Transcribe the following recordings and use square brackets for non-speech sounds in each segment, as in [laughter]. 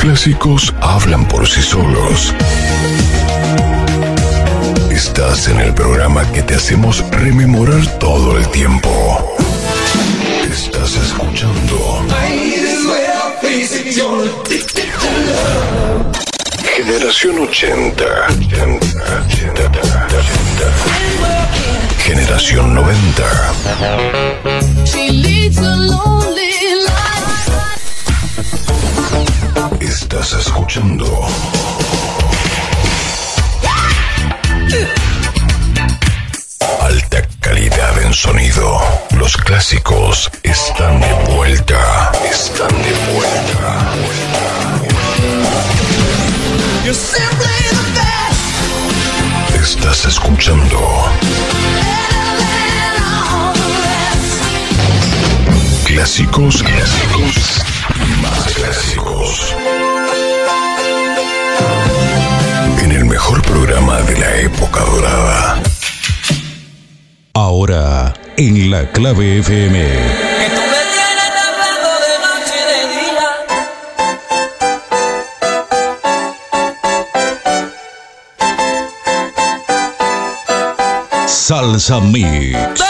clásicos hablan por sí solos. Estás en el programa que te hacemos rememorar todo el tiempo. Estás escuchando. Generación 80. Generación 90. Estás escuchando. Alta calidad en sonido. Los clásicos están de vuelta. Están de vuelta. Estás escuchando. Clásicos, clásicos y más clásicos. Mejor programa de la época dorada. Ahora, en la clave FM. Que tú me tienes hablando de noche y de día. Salsa Mix.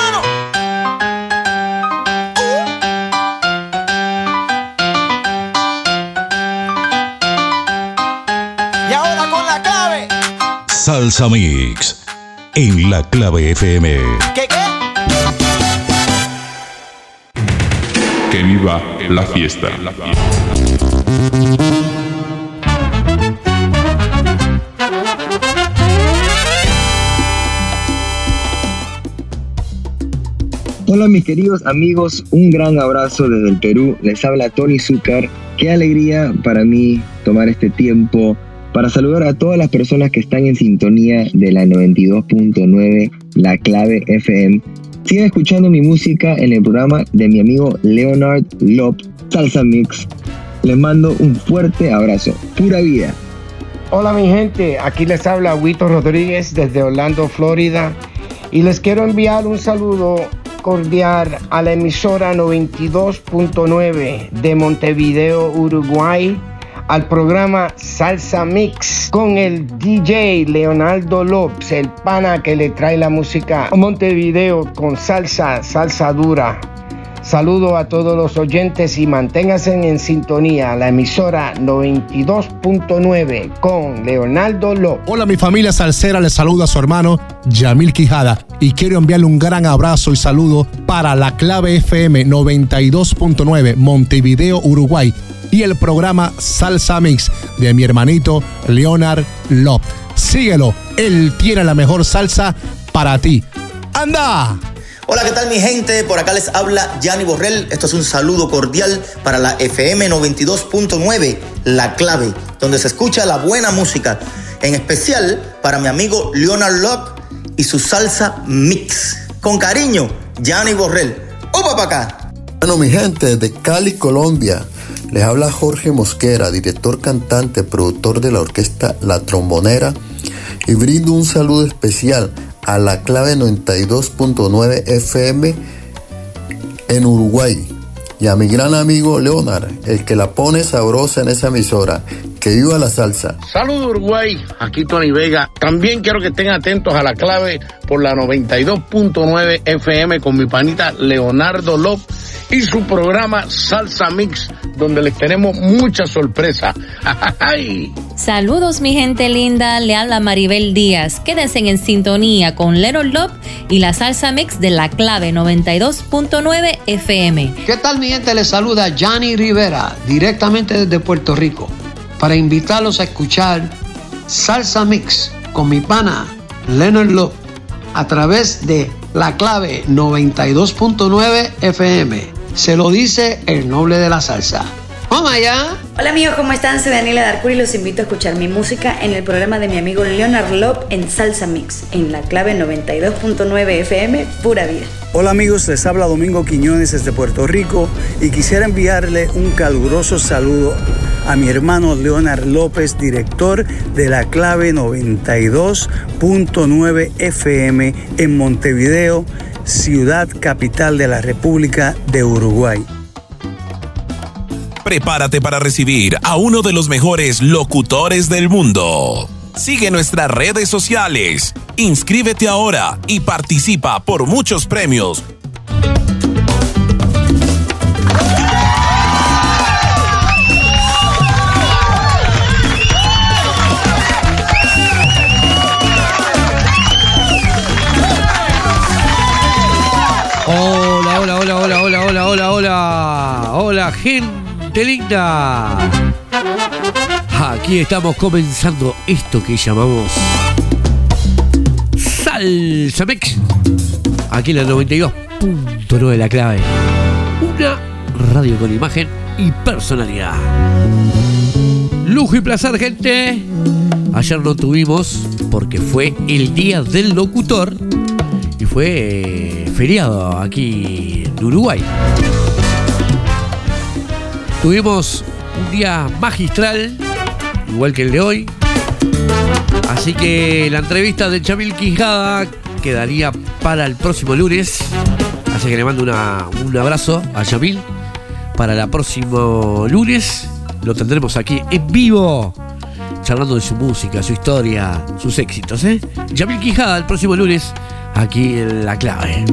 Salsa Mix. En la clave FM. ¿Qué qué? Que viva la fiesta. Hola mis queridos amigos, un gran abrazo desde el Perú. Les habla Tony Zúcar. Qué alegría para mí tomar este tiempo para saludar a todas las personas que están en sintonía de la 92.9, la clave FM. Sigan escuchando mi música en el programa de mi amigo Leonard Lop, Salsa Mix. Les mando un fuerte abrazo. Pura vida. Hola mi gente, aquí les habla Huito Rodríguez desde Orlando, Florida y les quiero enviar un saludo cordial a la emisora 92.9 de Montevideo, Uruguay, al programa Salsa Mix con el DJ Leonardo López, el pana que le trae la música a Montevideo con salsa, salsa dura. Saludo a todos los oyentes y manténganse en sintonía la emisora 92.9 con Leonardo López. Hola mi familia salsera, les saluda a su hermano Yamil Quijada y quiero enviarle un gran abrazo y saludo para la clave FM 92.9 Montevideo, Uruguay y el programa Salsa Mix de mi hermanito Leonard Lop. Síguelo, él tiene la mejor salsa para ti. ¡Anda! Hola, ¿qué tal mi gente? Por acá les habla Gianni Borrell. Esto es un saludo cordial para la FM 92.9, La Clave, donde se escucha la buena música. En especial para mi amigo Leonard Locke y su salsa mix. Con cariño, Gianni Borrell. ¡Opa para acá! Bueno, mi gente, desde Cali, Colombia, les habla Jorge Mosquera, director, cantante, productor de la orquesta La Trombonera, y brindo un saludo especial a la clave 92.9 FM en Uruguay y a mi gran amigo Leonard, el que la pone sabrosa en esa emisora. Que viva la salsa. Saludos Uruguay, aquí Tony Vega. También quiero que estén atentos a la clave por la 92.9 FM con mi panita Leonardo López y su programa Salsa Mix, donde les tenemos mucha sorpresa. [laughs] ¡Ay! Saludos mi gente linda, le habla Maribel Díaz. Quédense en sintonía con Lero Love y la salsa mix de la clave 92.9 FM. ¿Qué tal mi gente? Les saluda Johnny Rivera, directamente desde Puerto Rico, para invitarlos a escuchar Salsa Mix con mi pana Leonard Love a través de la clave 92.9 FM. Se lo dice el noble de la salsa. ¡Vamos allá! Hola amigos, ¿cómo están? Soy Daniela Darcuri y los invito a escuchar mi música en el programa de mi amigo Leonard Love en Salsa Mix, en la clave 92.9 FM, pura vida. Hola amigos, les habla Domingo Quiñones desde Puerto Rico y quisiera enviarle un caluroso saludo a mi hermano Leonard López, director de la clave 92.9 FM en Montevideo, ciudad capital de la República de Uruguay. Prepárate para recibir a uno de los mejores locutores del mundo. Sigue nuestras redes sociales, inscríbete ahora y participa por muchos premios. Hola, hola, hola, hola, hola, hola, hola, hola. Hola, gente linda. Aquí estamos comenzando esto que llamamos Aquí en la 92.9 de la clave. Una radio con imagen y personalidad. Lujo y placer, gente. Ayer no tuvimos porque fue el día del locutor y fue eh, feriado aquí en Uruguay. Tuvimos un día magistral, igual que el de hoy. Así que la entrevista de Chamil Quijada quedaría para el próximo lunes. Así que le mando un abrazo a Chamil. Para el próximo lunes lo tendremos aquí en vivo, charlando de su música, su historia, sus éxitos. ¿eh? Yamil Quijada el próximo lunes, aquí en La Clave.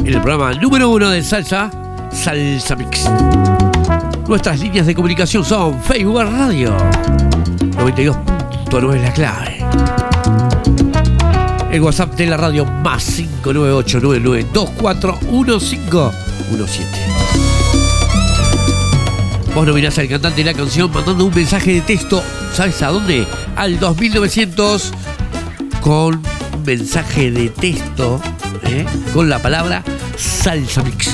En el programa número uno de Salsa, Salsa Mix. Nuestras líneas de comunicación son Facebook Radio 92.9 La Clave. El WhatsApp de la radio más 598-9924-1517. Vos nominás al cantante de la canción mandando un mensaje de texto, ¿sabes a dónde? Al 2900 con un mensaje de texto ¿eh? con la palabra salsa mix.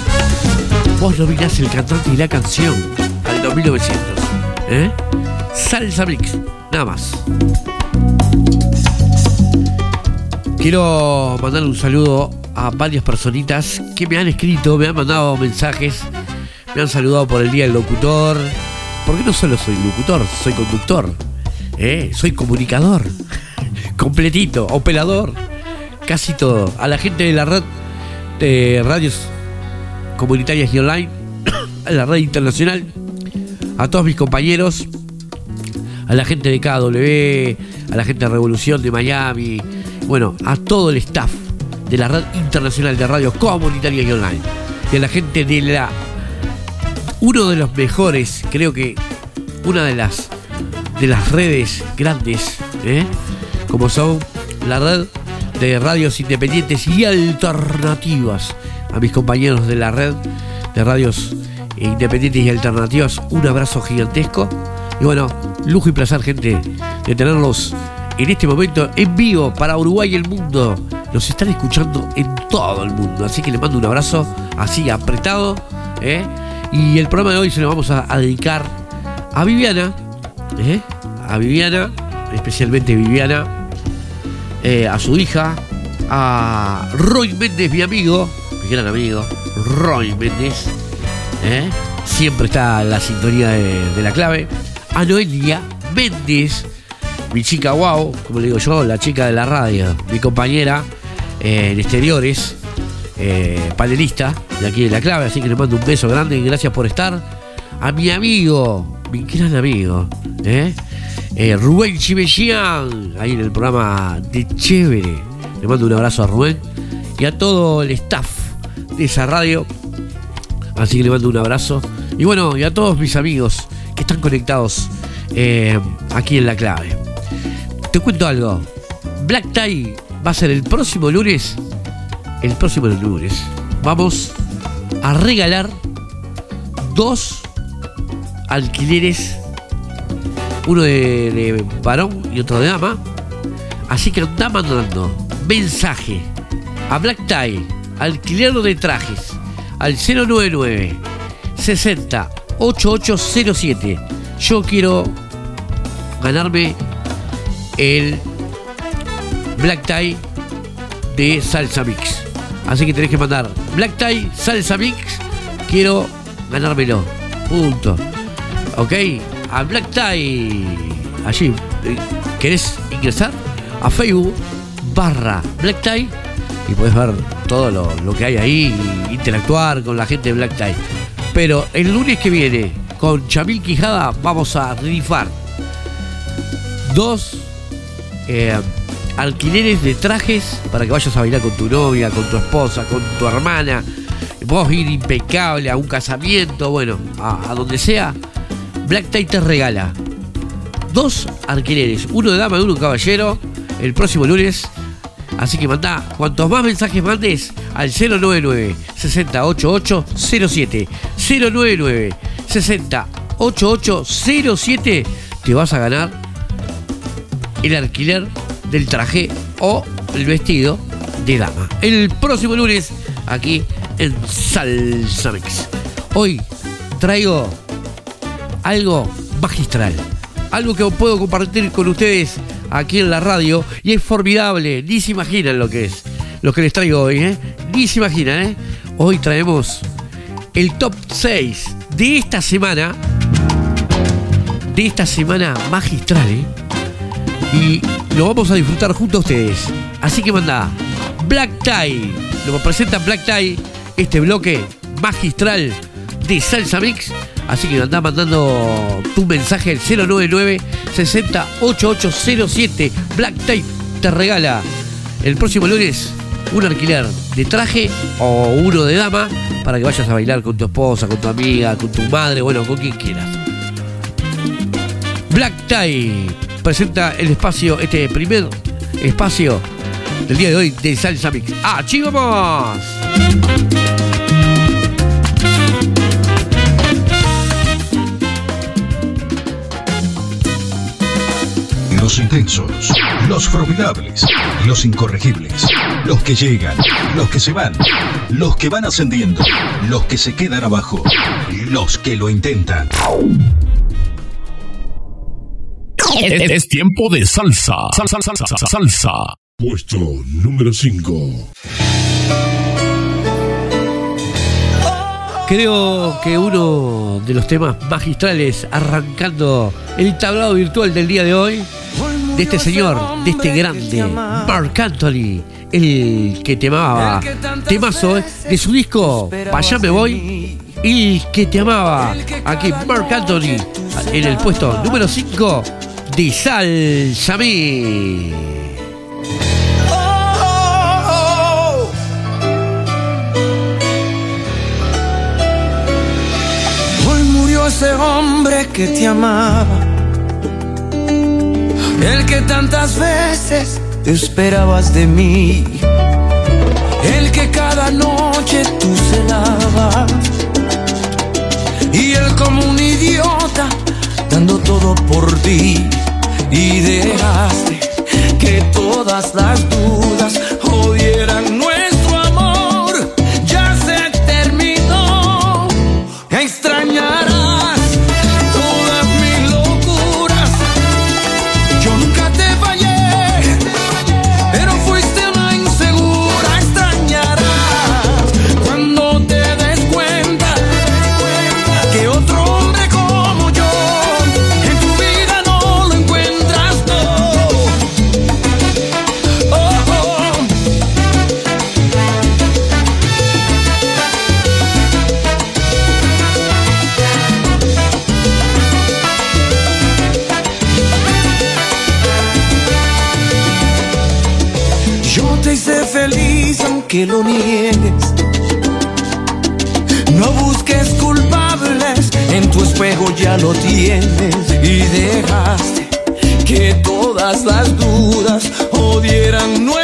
Vos nominás el cantante y la canción al 2900. ¿eh? Salsa mix, nada más. Quiero mandar un saludo a varias personitas que me han escrito, me han mandado mensajes, me han saludado por el Día del Locutor. Porque no solo soy locutor, soy conductor, ¿eh? soy comunicador, [laughs] completito, operador, casi todo. A la gente de la red de radios comunitarias y online, [coughs] a la red internacional, a todos mis compañeros, a la gente de KW, a la gente de Revolución de Miami, bueno, a todo el staff de la red internacional de radios comunitarias y online, y a la gente de la uno de los mejores, creo que una de las de las redes grandes, ¿eh? como son la red de radios independientes y alternativas. A mis compañeros de la red de radios independientes y alternativas, un abrazo gigantesco. Y bueno, lujo y placer, gente, de tenerlos en este momento en vivo para Uruguay y el mundo. Nos están escuchando en todo el mundo. Así que les mando un abrazo así apretado. ¿eh? Y el programa de hoy se lo vamos a, dedicar a Viviana. ¿eh? A Viviana, especialmente Viviana. eh, a su hija. A Roy Méndez, mi amigo. Mi gran amigo. Roy Méndez. Siempre está en la sintonía de la clave. A Noelia Méndez. Mi chica wow, como le digo yo, la chica de la radio. Mi compañera eh, en exteriores. eh, panelista de aquí de la clave, así que le mando un beso grande y gracias por estar. A mi amigo, mi gran amigo, ¿eh? Eh, Rubén Chimellán, ahí en el programa de Chévere. Le mando un abrazo a Rubén y a todo el staff de esa radio. Así que le mando un abrazo. Y bueno, y a todos mis amigos que están conectados eh, aquí en la clave. Te cuento algo. Black Tie va a ser el próximo lunes. El próximo lunes. Vamos a regalar dos alquileres uno de, varón y otro de dama. Así que anda mandando mensaje a Black Tie, alquiler de trajes, al 099 60 8807. Yo quiero ganarme el Black Tie de Salsa Mix. Así que tenés que mandar Black Tie Salsa Mix. Quiero ganármelo. Punto. Ok. A Black Tie. Allí. eh, ¿Querés ingresar? A Facebook barra Black Tie. Y puedes ver todo lo, lo que hay ahí. interactuar con la gente de Black Tie. Pero el lunes que viene, con Chamil Quijada, vamos a rifar dos eh, alquileres de trajes para que vayas a bailar con tu novia, con tu esposa, con tu hermana. Vos ir impecable a un casamiento, bueno, a, a donde sea. Black Tie te regala dos alquileres, uno de dama y uno de caballero, el próximo lunes. Así que manda, cuantos más mensajes mandes al 099 6088 07 099 6088 07 te vas a ganar el alquiler del traje o el vestido de dama. El próximo lunes aquí en Salsa Mix. Hoy traigo algo magistral, algo que puedo compartir con ustedes aquí en la radio y es formidable, ni se imaginan lo que es, lo que les traigo hoy, ¿eh? ni se imaginan, ¿eh? Hoy traemos el top 6 de esta semana, de esta semana magistral, ¿eh? y lo vamos a disfrutar junto a ustedes. Así que manda Black Tie, lo presenta Black Tie, este bloque magistral de Salsa Mix. Así que anda mandando tu mensaje al 099 608807 Black Tie te regala el próximo lunes un alquiler de traje o uno de dama para que vayas a bailar con tu esposa, con tu amiga, con tu madre, bueno, con quien quieras. Black Tie presenta el espacio, este primer espacio del día de hoy de Salsa Mix. ¡Ah, vamos! Los intensos, los formidables, los incorregibles, los que llegan, los que se van, los que van ascendiendo, los que se quedan abajo, los que lo intentan. Es, es tiempo de salsa. Salsa, salsa, salsa, salsa. Puesto número 5. Creo que uno de los temas magistrales arrancando el tablado virtual del día de hoy, de este señor, de este grande, Mark Anthony, el que te amaba, temazo eh, de su disco allá me voy, el que te amaba, aquí Mark Anthony, en el puesto número 5 de Salsa Mix. Ese hombre que te amaba, el que tantas veces te esperabas de mí, el que cada noche tú celabas, y él como un idiota dando todo por ti, y dejaste que todas las dudas espejo ya lo tienes y dejaste que todas las dudas odieran nuestro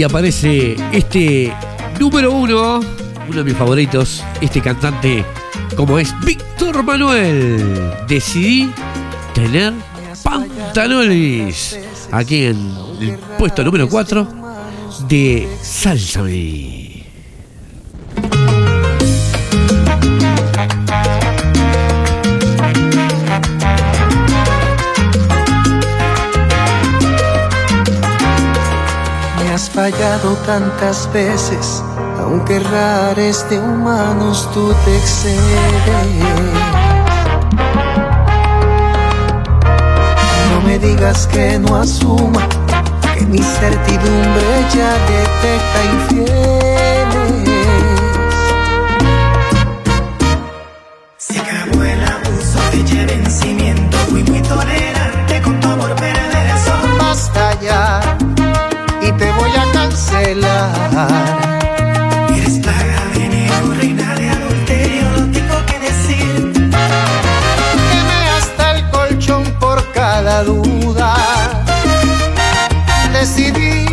y aparece este número uno, uno de mis favoritos, este cantante como es Víctor Manuel. Decidí tener pantalones aquí en el puesto número 4 de Sálzame. Fallado tantas veces, aunque rares de humanos tú te excedes. No me digas que no asuma que mi certidumbre ya detecta infieles. A cancelar. Eres plaga, veneno, reina de adulterio. Lo tengo que decir. Quemé hasta el colchón por cada duda. Decidí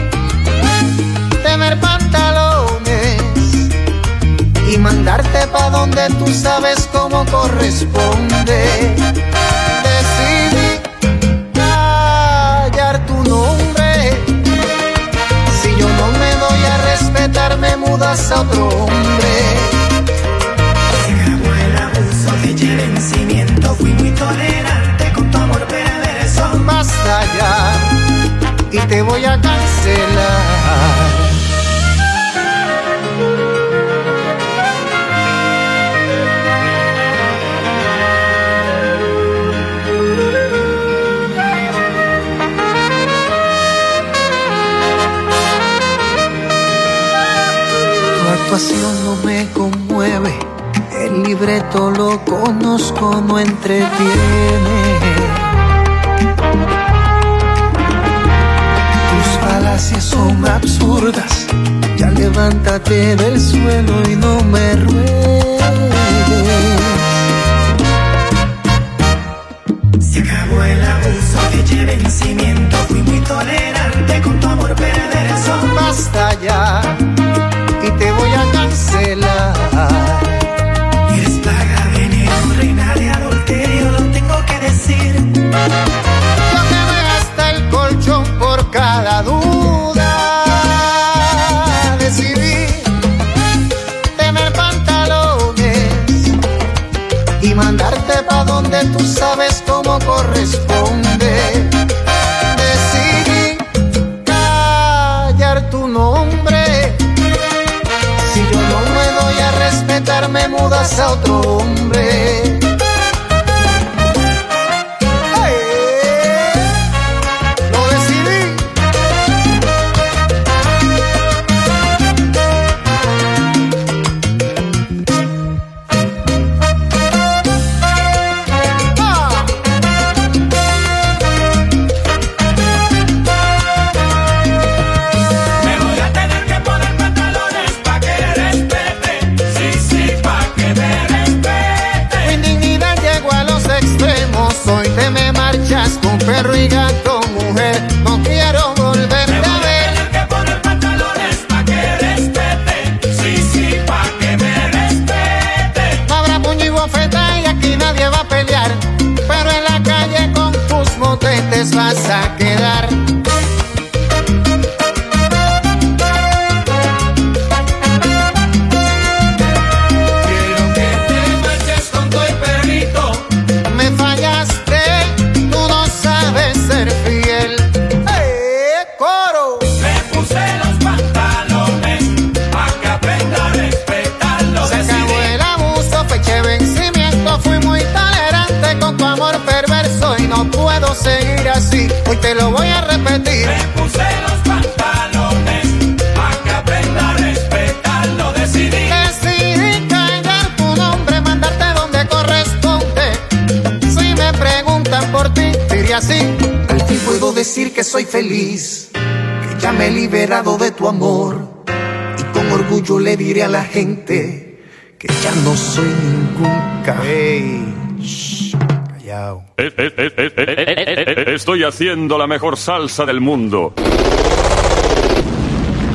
tener pantalones y mandarte pa' donde tú sabes cómo corresponde. Mudas a otro hombre. Se acabó el abuso de vencimiento. Fui muy tolerante con tu amor perverso. Basta ya y te voy a libreto lo conozco, no entretiene. Tus falacias son absurdas, ya levántate del suelo y no me ruegues. Se acabó el abuso de vencimiento. Fui muy tolerante con tu amor perverso. Basta ya y te voy a cancelar. Yo quemé hasta el colchón por cada duda. Decidí tener pantalones y mandarte pa' donde tú sabes cómo corresponde. Decidí callar tu nombre. Si yo no me doy a respetar, me mudas a otro hombre. amor y con orgullo le diré a la gente que ya no soy ningún callao. Eh, Estoy haciendo la mejor salsa del mundo.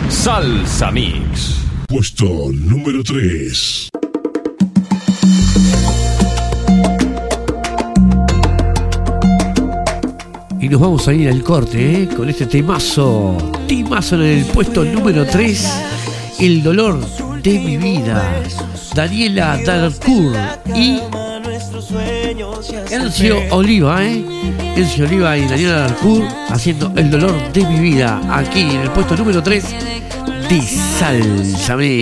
Salsa Mix. Puesto número 3. nos vamos a ir al corte ¿eh? con este temazo. Temazo en el puesto número 3. El dolor de mi vida. Daniela Dalcourt y Encio Oliva, ¿eh? Encio Oliva y Daniela Dalcourt haciendo el dolor de mi vida. Aquí en el puesto número 3. Disálzame.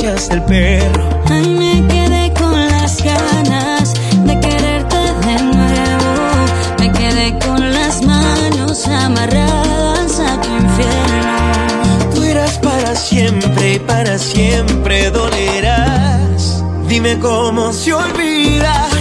me quedé con las ganas de quererte de nuevo. Me quedé con las manos amarradas a tu infierno. Tú irás para siempre y para siempre dolerás. Dime cómo se olvida.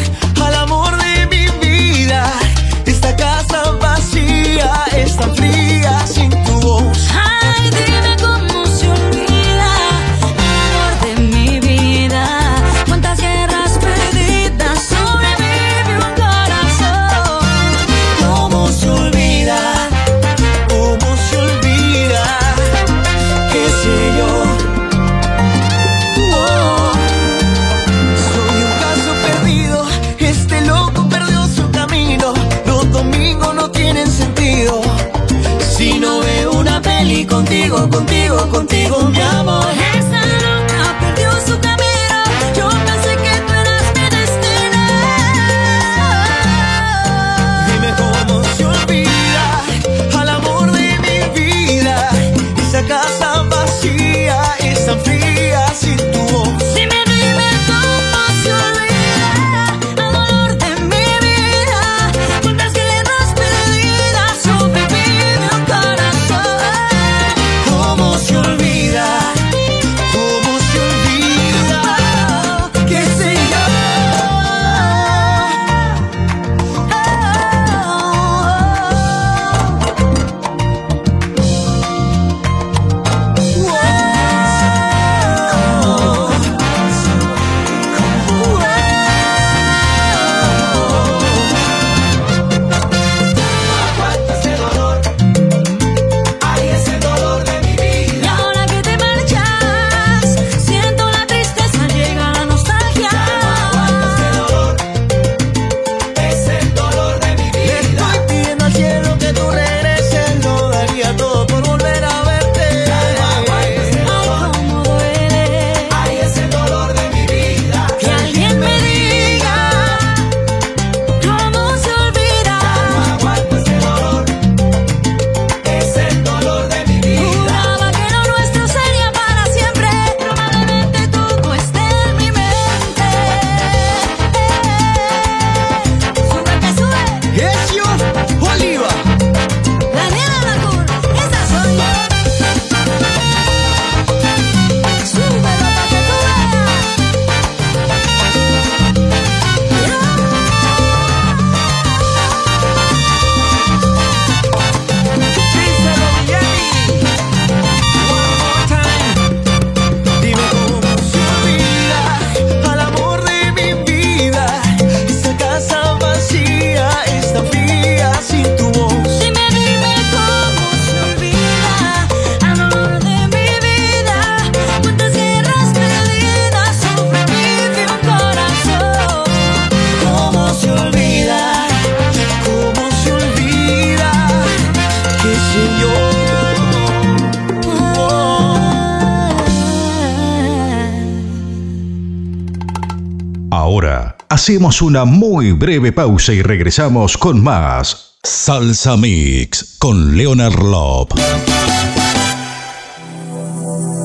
Hacemos una muy breve pausa y regresamos con más Salsa Mix con Leonard Lop.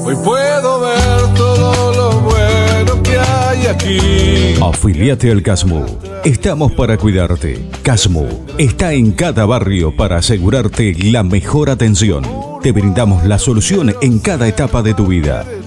Hoy puedo ver todo lo bueno que hay aquí. Afiliate al Casmo. Estamos para cuidarte. Casmo está en cada barrio para asegurarte la mejor atención. Te brindamos la solución en cada etapa de tu vida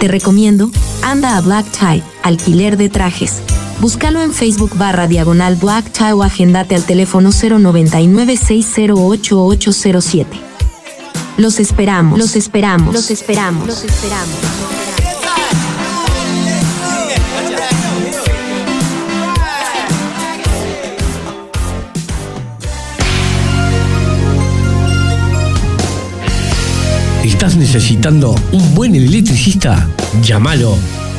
Te recomiendo Anda a Black Tie, alquiler de trajes. Búscalo en Facebook barra diagonal Black Tie o agendate al teléfono 099 608 Los esperamos, los esperamos, los esperamos, los esperamos. ¿Estás necesitando un buen electricista? Llámalo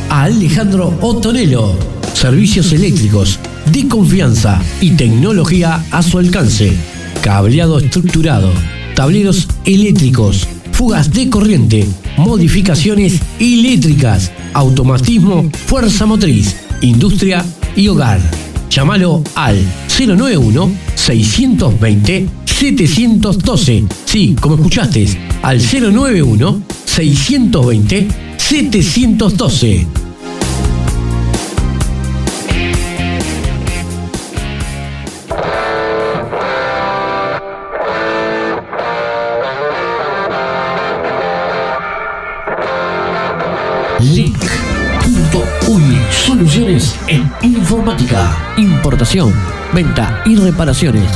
a Alejandro Otonelo. Servicios eléctricos de confianza y tecnología a su alcance. Cableado estructurado, tableros eléctricos, fugas de corriente, modificaciones eléctricas, automatismo, fuerza motriz, industria y hogar. Llámalo al 091 620 712. Sí, como escuchaste, al 091 620 712. Link.uy Soluciones en informática, importación, venta y reparaciones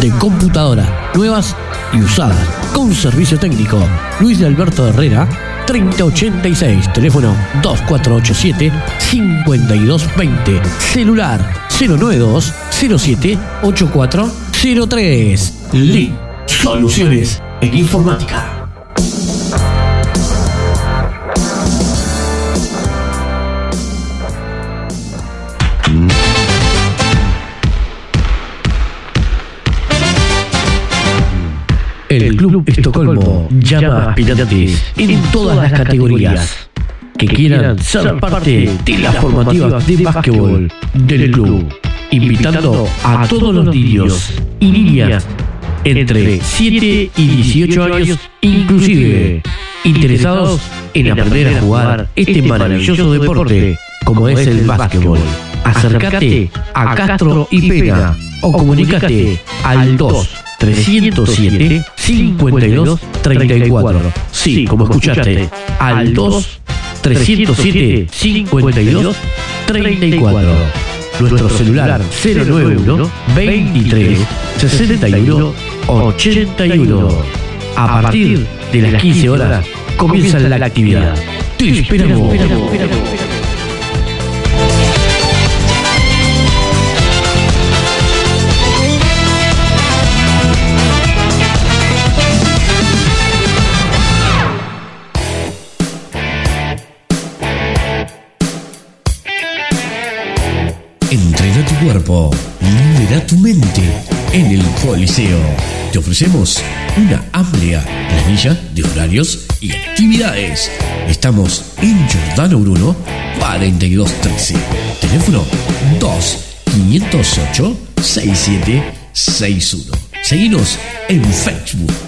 de computadora nuevas y usadas con servicio técnico. Luis de Alberto Herrera 3086, teléfono 2487 5220, celular 092 07 8403. Link Soluciones en informática. Estocolmo llama a aspirantes en todas las categorías que quieran ser parte de las formativas de básquetbol del club, invitando a todos los niños y niñas entre 7 y 18 años inclusive, interesados en aprender a jugar este maravilloso deporte como es el básquetbol. Acércate a Castro y Pena o comunicate al 2 307 52 34. Sí, como escuchaste, al 2 307 52 34. Nuestro celular 091 23 61 81. A partir de las 15 horas comienza la actividad. Te esperamos. Tu cuerpo, libera tu mente en el Coliseo. Te ofrecemos una amplia planilla de horarios y actividades. Estamos en Giordano Bruno 4213. Teléfono 2 508 6761. Seguinos en Facebook.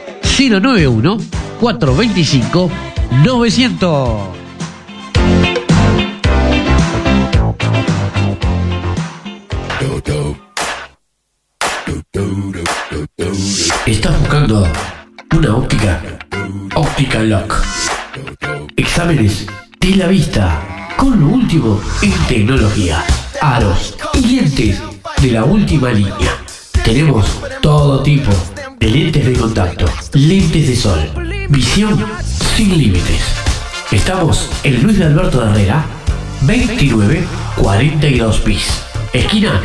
091 425 900. ¿Estás buscando una óptica? Óptica Lock. Exámenes de la vista con lo último en tecnología. Aros y lentes de la última línea. Tenemos todo tipo de lentes de contacto, lentes de sol, visión sin límites. Estamos en Luis de Alberto de Herrera, 2942 bis. Esquina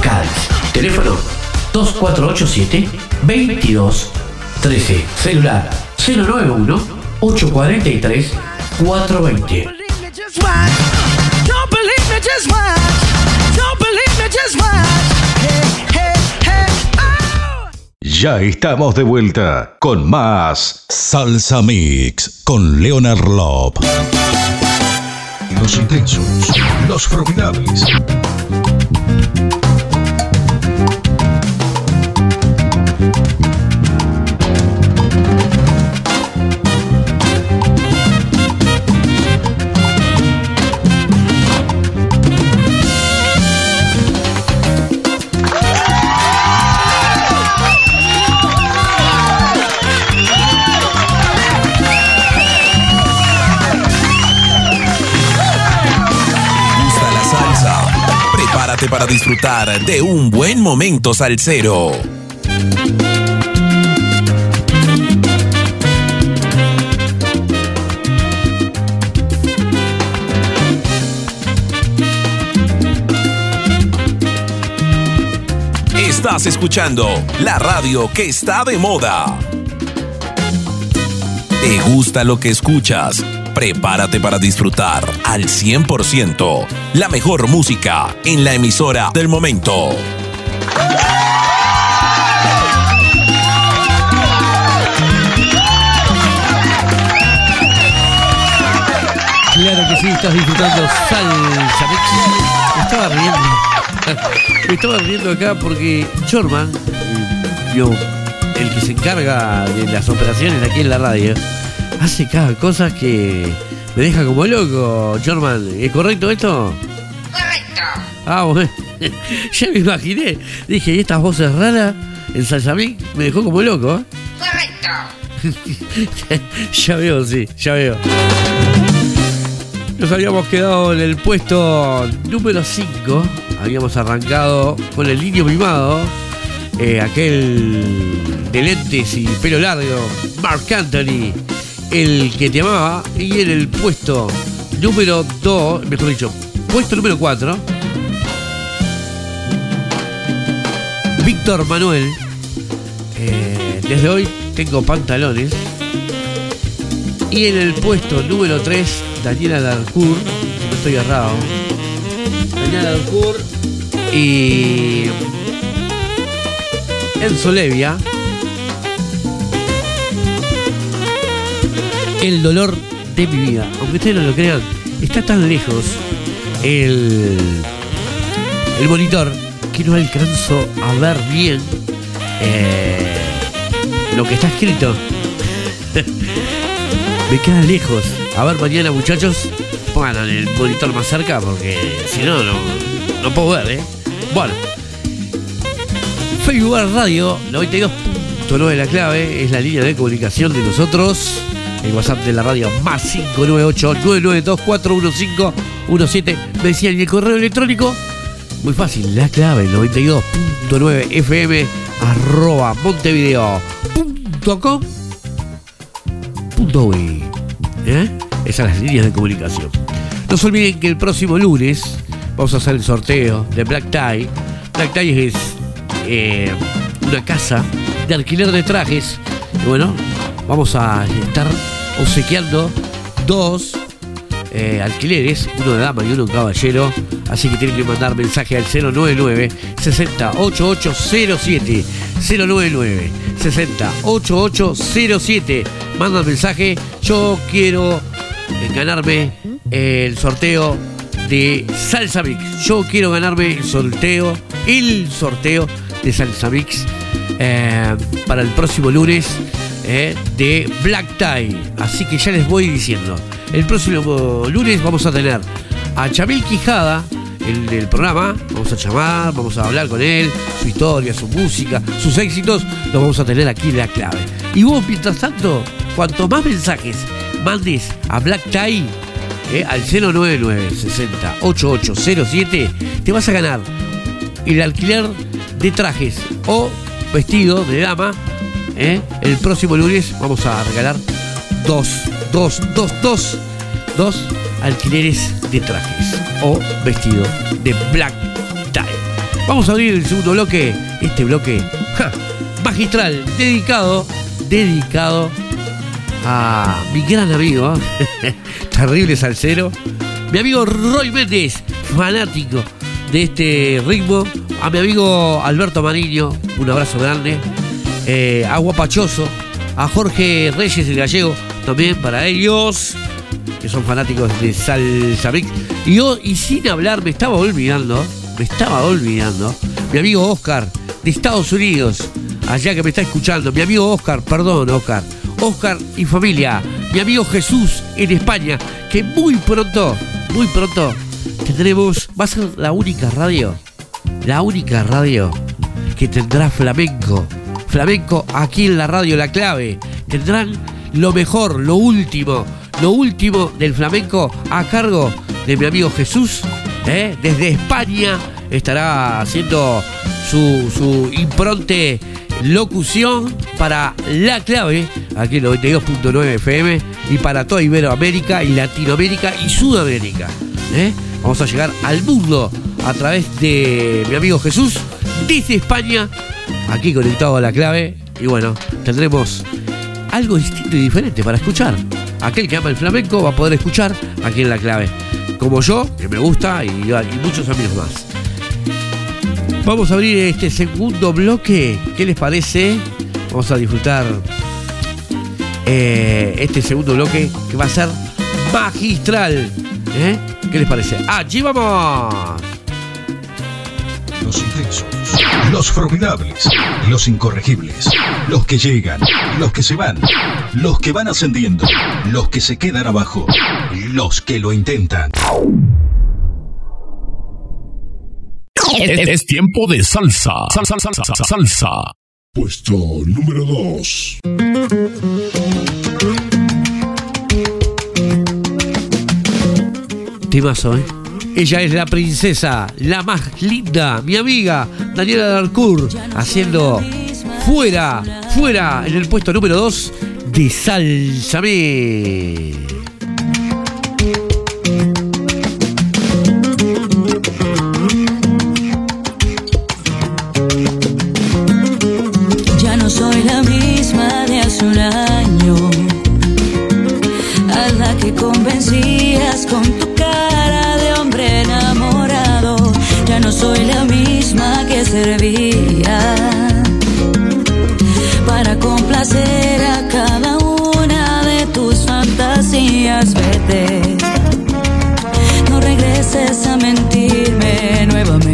Cádiz. Teléfono 2487 22 13. Celular 091 843 420. Just watch. Don't believe me, just watch. Don't believe me, just watch. Ya estamos de vuelta con más Salsa Mix con Leonard Lop. Los intensos, los formidables. Para disfrutar de un buen momento salsero. Estás escuchando la radio que está de moda. ¿Te gusta lo que escuchas? Prepárate para disfrutar al 100% la mejor música en la emisora del momento. Claro que sí, estás disfrutando salsa. Me estaba riendo. [laughs] Me estaba riendo acá porque Chorman, yo, el que se encarga de las operaciones aquí en la radio, hace cada cosa que me deja como loco. Chorman, ¿es correcto esto? Correcto. Ah, bueno. [laughs] ya me imaginé. Dije, ¿y estas voces raras en salsa mix? Me dejó como loco. ¿eh? Correcto. [laughs] ya veo, sí, ya veo. Nos habíamos quedado en el puesto número 5. Habíamos arrancado con el niño mimado. eh, aquel de lentes y pelo largo, Mark Anthony, el que te amaba. Y en el puesto número 2, mejor dicho, puesto número 4, Víctor Manuel. eh, desde hoy tengo pantalones. Y en el puesto número 3, Daniela Darcourt, si no estoy errado. Daniela Darcourt y Enzo Levia. El dolor de mi vida. Aunque ustedes no lo crean, está tan lejos el, el monitor que no alcanzo a ver bien eh, lo que está escrito. [laughs] Me queda lejos. A ver, mañana, muchachos, pongan el monitor más cerca porque si no, no, no puedo ver, ¿eh? Bueno, Facebook Radio 92.9 la clave es la línea de comunicación de nosotros. El WhatsApp de la radio más 598-992-415-17. Me decían, ¿y el correo electrónico? Muy fácil, la clave 92.9 fm arroba montevideo.com punto uy. ¿Eh? Esas son las líneas de comunicación. No se olviden que el próximo lunes vamos a hacer el sorteo de Black Tie. Black Tie es eh, una casa de alquiler de trajes. Y bueno, vamos a estar obsequiando dos eh, alquileres, uno de dama y uno de caballero. Así que tienen que mandar mensaje al 099 608807 099 608807 Manda mensaje, yo quiero en ganarme el sorteo de Salsa Mix. Yo quiero ganarme el sorteo, el sorteo de Salsa Mix eh, para el próximo lunes eh, de Black Tie. Así que ya les voy diciendo. El próximo lunes vamos a tener a Chamil Quijada en el programa. Vamos a llamar, vamos a hablar con él, su historia, su música, sus éxitos. Lo vamos a tener aquí en la clave. Y vos, mientras tanto, cuanto más mensajes mandes a Black Tie eh, al 099 60 8807, te vas a ganar el alquiler de trajes o vestido de dama. Eh. El próximo lunes vamos a regalar dos, dos, dos, dos, dos alquileres de trajes o vestido de black tie. Vamos a abrir el segundo bloque, este bloque magistral, dedicado, dedicado a mi gran amigo, [laughs] terrible salsero, mi amigo Roy Méndez, fanático de este ritmo, a mi amigo Alberto Mariño, un abrazo grande, eh, a Guapachoso, a Jorge Reyes el Gallego, también para ellos, que son fanáticos de Salsa Mix. Y yo, y sin hablar, me estaba olvidando, me estaba olvidando, mi amigo Oscar, de Estados Unidos, allá que me está escuchando, mi amigo Oscar, perdón Oscar, Oscar y familia, mi amigo Jesús en España, que muy pronto, muy pronto tendremos, va a ser la única radio, la única radio que tendrá flamenco, flamenco aquí en la radio La Clave, tendrán lo mejor, lo último, lo último del flamenco a cargo de mi amigo Jesús, ¿eh? desde España estará haciendo su, su locución para La Clave, aquí en 92.9 FM, y para toda Iberoamérica y Latinoamérica y Sudamérica. ¿eh? Vamos a llegar al mundo a través de mi amigo Jesús, desde España, aquí conectado a La Clave, y bueno, tendremos algo distinto y diferente para escuchar. Aquel que ama el flamenco va a poder escuchar aquí en La Clave. Como yo, que me gusta, y, y muchos amigos más. Vamos a abrir este segundo bloque. ¿Qué les parece? Vamos a disfrutar eh, este segundo bloque que va a ser magistral. ¿eh? ¿Qué les parece? ¡Allí vamos! Los intensos, los formidables, los incorregibles, los que llegan, los que se van, los que van ascendiendo, los que se quedan abajo, los que lo intentan. Es tiempo de salsa. Salsa, salsa, salsa, salsa. Puesto número 2. Timazo, ¿eh? Ella es la princesa, la más linda, mi amiga Daniela Darcourt, haciendo fuera, fuera en el puesto número 2 de Salsame. Ya no soy la misma de hace año, a la que convencías con a cada una de tus fantasías. Vete, no regreses a mentirme nuevamente.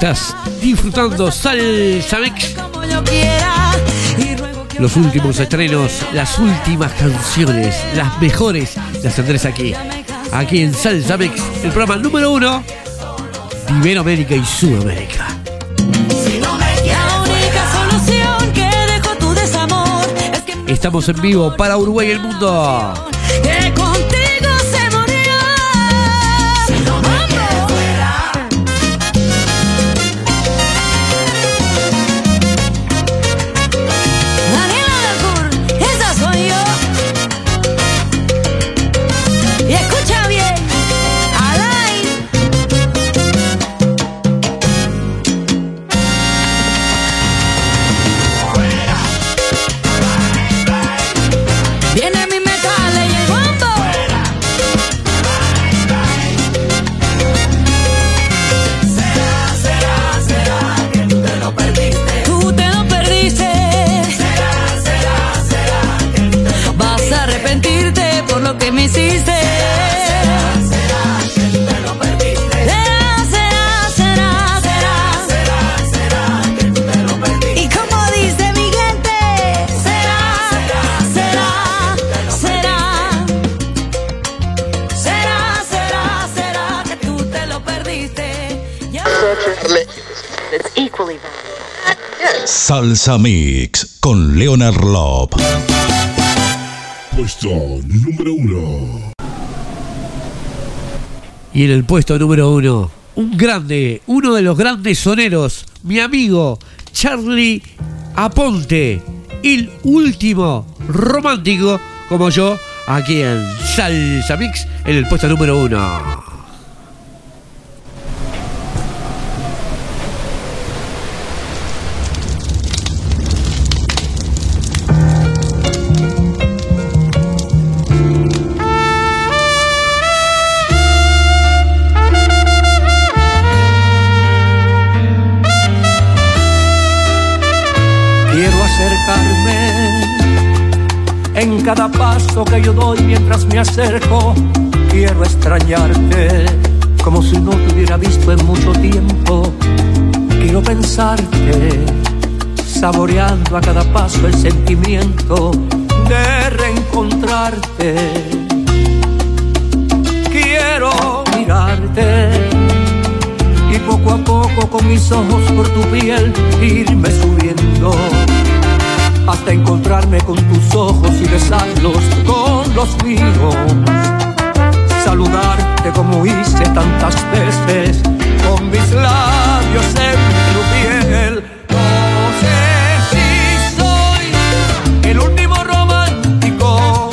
Estás disfrutando Salsa que Los últimos estrenos, las últimas canciones, las mejores, las tendrás aquí. Aquí en Salsa Mix, el programa número uno de Iberoamérica y Sudamérica. Estamos en vivo para Uruguay y el mundo. Salsa Mix con Leonard Lop. Puesto número uno. Y en el puesto número uno, un grande, uno de los grandes soneros, mi amigo Charlie Aponte, el último romántico como yo, aquí en Salsa Mix, en el puesto número uno. Cada paso que yo doy mientras me acerco. Quiero extrañarte como si no te hubiera visto en mucho tiempo. Quiero pensarte, saboreando a cada paso el sentimiento de reencontrarte. Quiero mirarte y poco a poco con mis ojos por tu piel irme subiendo hasta encontrarme con tus ojos y besarlos con los míos. Saludarte como hice tantas veces con mis labios en tu piel. No sé si soy el último romántico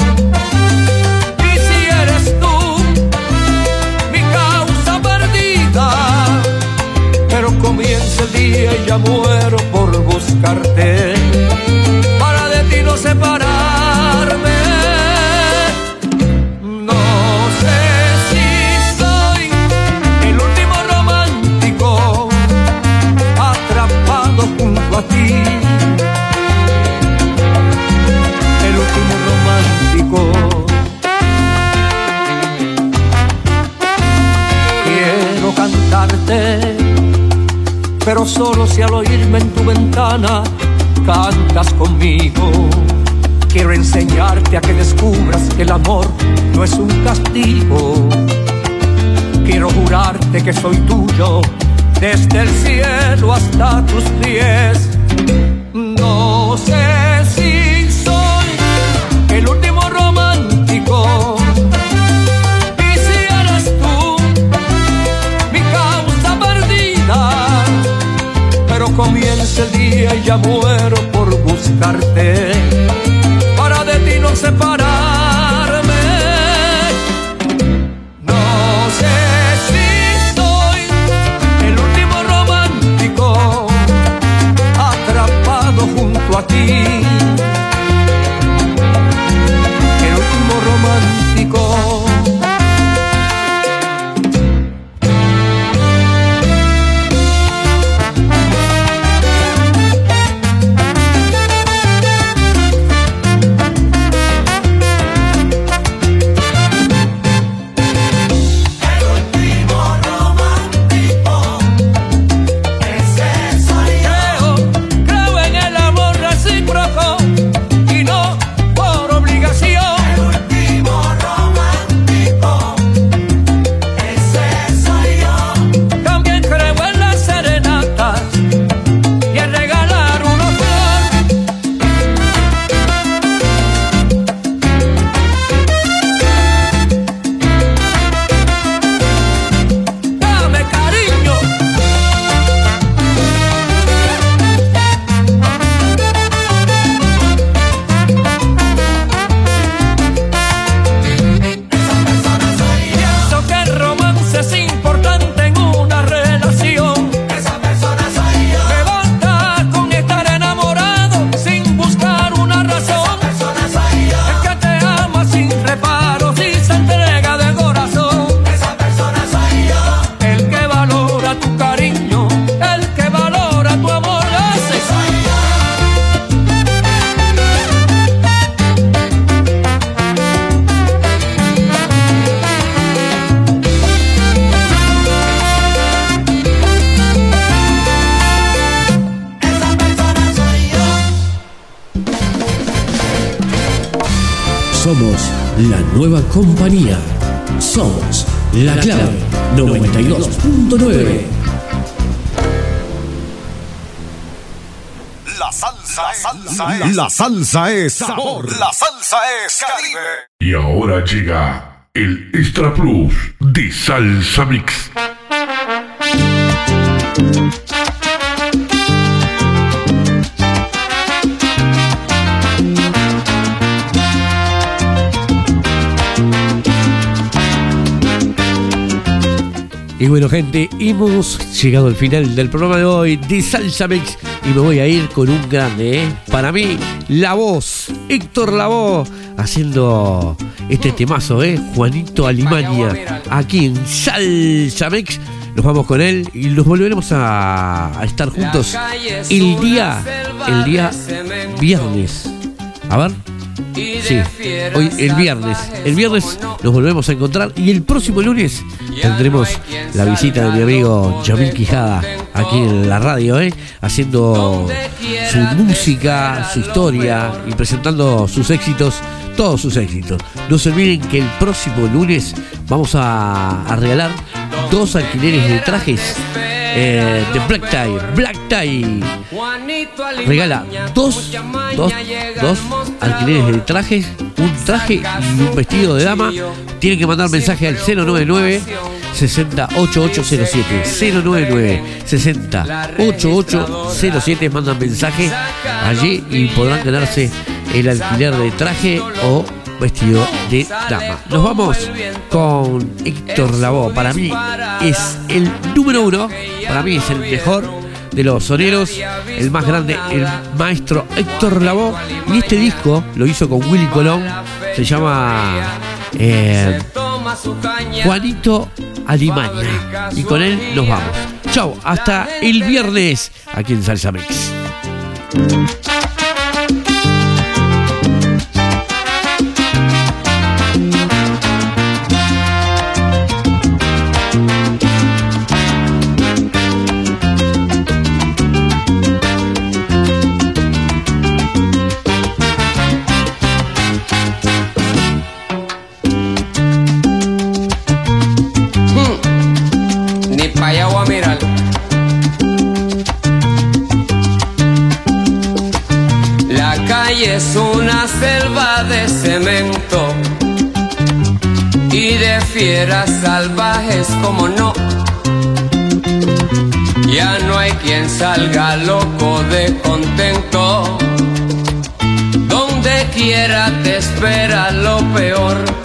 y si eres tú mi causa perdida. Pero comienza el día y ya muero pero solo si al oírme en tu ventana cantas conmigo. Quiero enseñarte a que descubras que el amor no es un castigo. Quiero jurarte que soy tuyo desde el cielo hasta tus pies. No sé día ya muero por buscarte. Compañía. Somos la clave 92.9. La salsa, es, la salsa es sabor. La salsa es Caribe. Y ahora llega el Extra Plus de Salsa Mix. Y bueno, gente, hemos llegado al final del programa de hoy de Salsa Mix y me voy a ir con un grande, ¿eh? Para mí, la voz, Héctor Lavoe, haciendo este temazo, ¿eh? Juanito Alimania, aquí en Salsa Mix. Nos vamos con él y nos volveremos a, a estar juntos el día, el día viernes. A ver. Sí, hoy el viernes. El viernes nos volvemos a encontrar y el próximo lunes tendremos la visita de mi amigo Jamil Quijada aquí en la radio, ¿eh? haciendo su música, su historia y presentando sus éxitos, todos sus éxitos. No se olviden que el próximo lunes vamos a, a regalar dos alquileres de trajes eh, de Black Tie. Black Tie regala dos, dos, dos alquileres de trajes, un traje y un vestido de dama. Tienen que mandar mensaje al 099 608807 099 608807 mandan mensaje allí y podrán ganarse el alquiler de traje o vestido de dama. Nos vamos con Héctor Lavoe. Para mí es el número uno, para mí es el mejor de los soneros, el más grande, el maestro Héctor Lavoe. Y este disco lo hizo con Willy Colón, se llama eh, Juanito Alimania. Y con él nos vamos. Chau, hasta el viernes aquí en Salsa. de cemento y de fieras salvajes como no. Ya no hay quien salga loco de contento. Donde quiera te espera lo peor.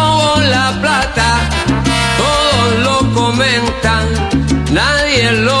nadie lo